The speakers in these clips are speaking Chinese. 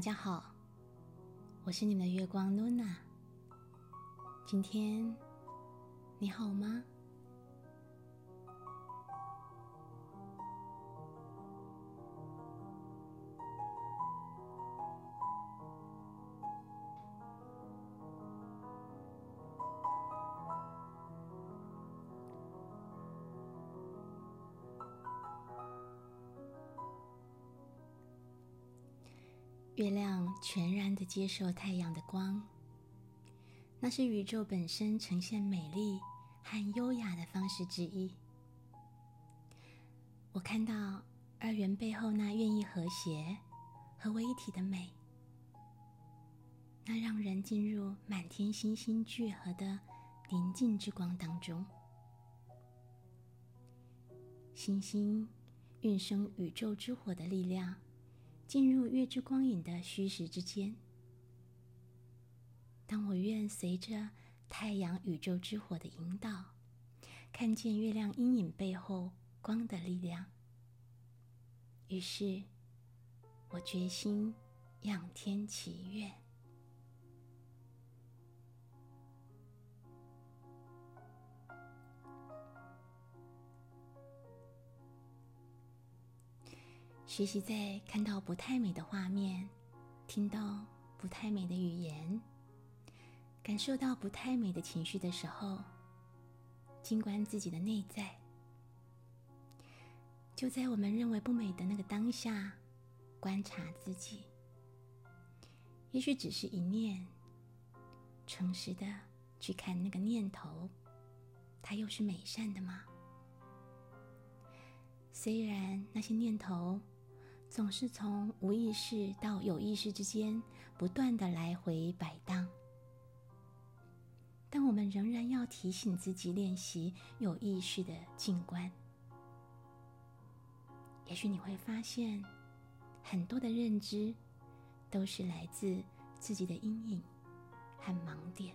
大家好，我是你们的月光露娜。今天你好吗？月亮全然的接受太阳的光，那是宇宙本身呈现美丽和优雅的方式之一。我看到二元背后那愿意和谐、合为一体的美，那让人进入满天星星聚合的宁静之光当中。星星运生宇宙之火的力量。进入月之光影的虚实之间。当我愿随着太阳宇宙之火的引导，看见月亮阴影背后光的力量，于是我决心仰天祈愿。学习在看到不太美的画面，听到不太美的语言，感受到不太美的情绪的时候，静观自己的内在。就在我们认为不美的那个当下，观察自己。也许只是一念，诚实的去看那个念头，它又是美善的吗？虽然那些念头。总是从无意识到有意识之间不断的来回摆荡，但我们仍然要提醒自己练习有意识的静观。也许你会发现，很多的认知都是来自自己的阴影和盲点。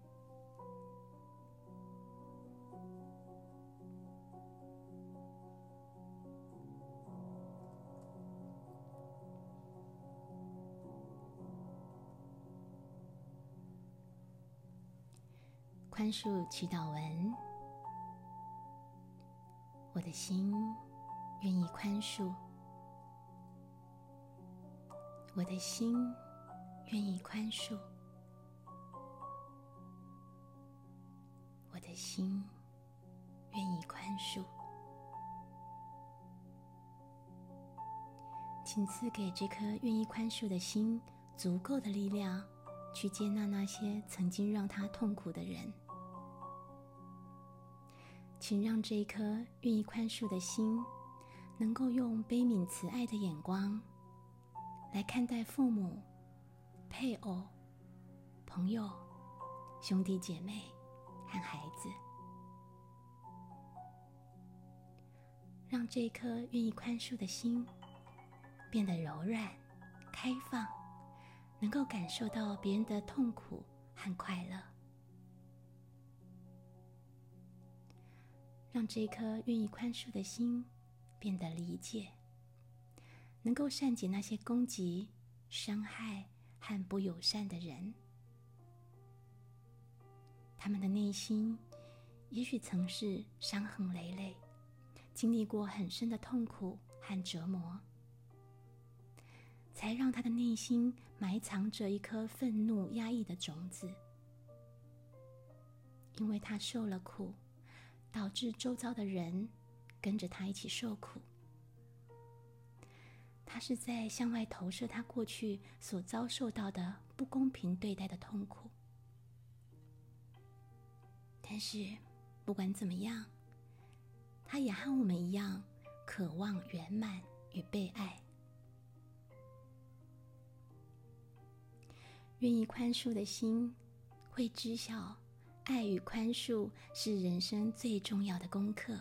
宽恕祈祷文：我的心愿意宽恕，我的心愿意宽恕。我的心愿意宽恕，请赐给这颗愿意宽恕的心足够的力量，去接纳那些曾经让他痛苦的人。请让这一颗愿意宽恕的心，能够用悲悯慈爱的眼光来看待父母、配偶朋友、兄弟姐妹和孩子，让这颗愿意宽恕的心变得柔软、开放，能够感受到别人的痛苦和快乐。让这颗愿意宽恕的心变得理解，能够善解那些攻击、伤害和不友善的人。他们的内心也许曾是伤痕累累，经历过很深的痛苦和折磨，才让他的内心埋藏着一颗愤怒、压抑的种子，因为他受了苦。导致周遭的人跟着他一起受苦。他是在向外投射他过去所遭受到的不公平对待的痛苦。但是，不管怎么样，他也和我们一样，渴望圆满与被爱，愿意宽恕的心，会知晓。爱与宽恕是人生最重要的功课。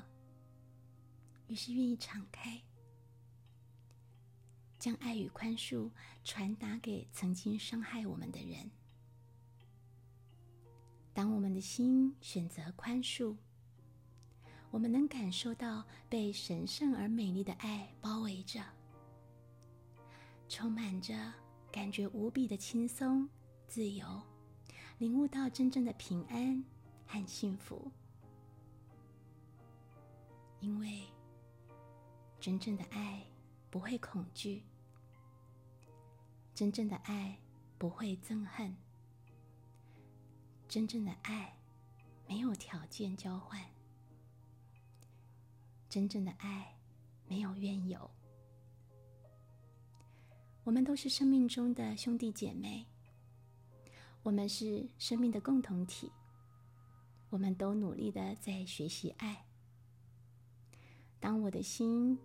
于是，愿意敞开，将爱与宽恕传达给曾经伤害我们的人。当我们的心选择宽恕，我们能感受到被神圣而美丽的爱包围着，充满着感觉无比的轻松、自由。领悟到真正的平安和幸福，因为真正的爱不会恐惧，真正的爱不会憎恨，真正的爱没有条件交换，真正的爱没有怨尤。我们都是生命中的兄弟姐妹。我们是生命的共同体，我们都努力的在学习爱。当我的心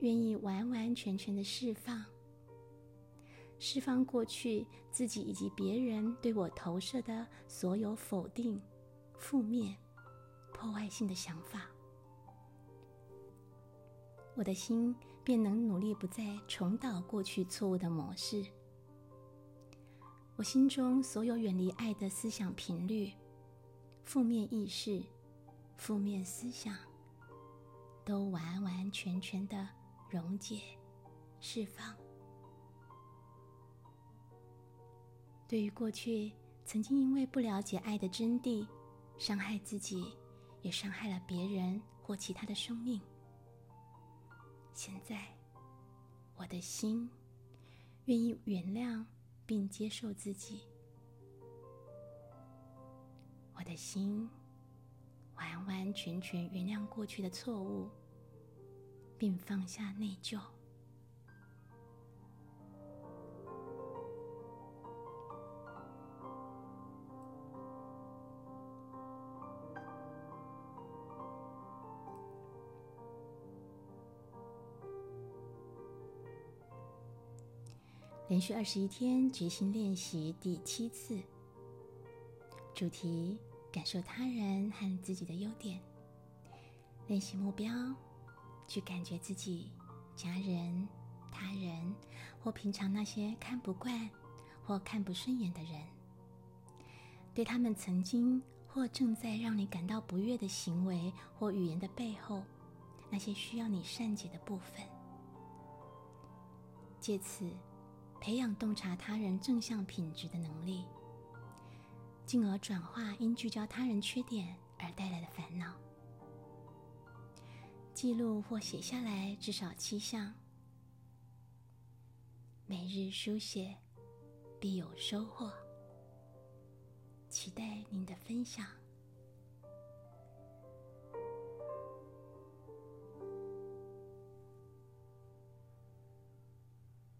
愿意完完全全的释放，释放过去自己以及别人对我投射的所有否定、负面、破坏性的想法，我的心便能努力不再重蹈过去错误的模式。我心中所有远离爱的思想频率、负面意识、负面思想，都完完全全的溶解、释放。对于过去曾经因为不了解爱的真谛，伤害自己，也伤害了别人或其他的生命，现在我的心愿意原谅。并接受自己，我的心完完全全原谅过去的错误，并放下内疚。连续二十一天决心练习第七次，主题：感受他人和自己的优点。练习目标：去感觉自己、家人、他人或平常那些看不惯或看不顺眼的人，对他们曾经或正在让你感到不悦的行为或语言的背后，那些需要你善解的部分，借此。培养洞察他人正向品质的能力，进而转化因聚焦他人缺点而带来的烦恼。记录或写下来至少七项，每日书写必有收获。期待您的分享。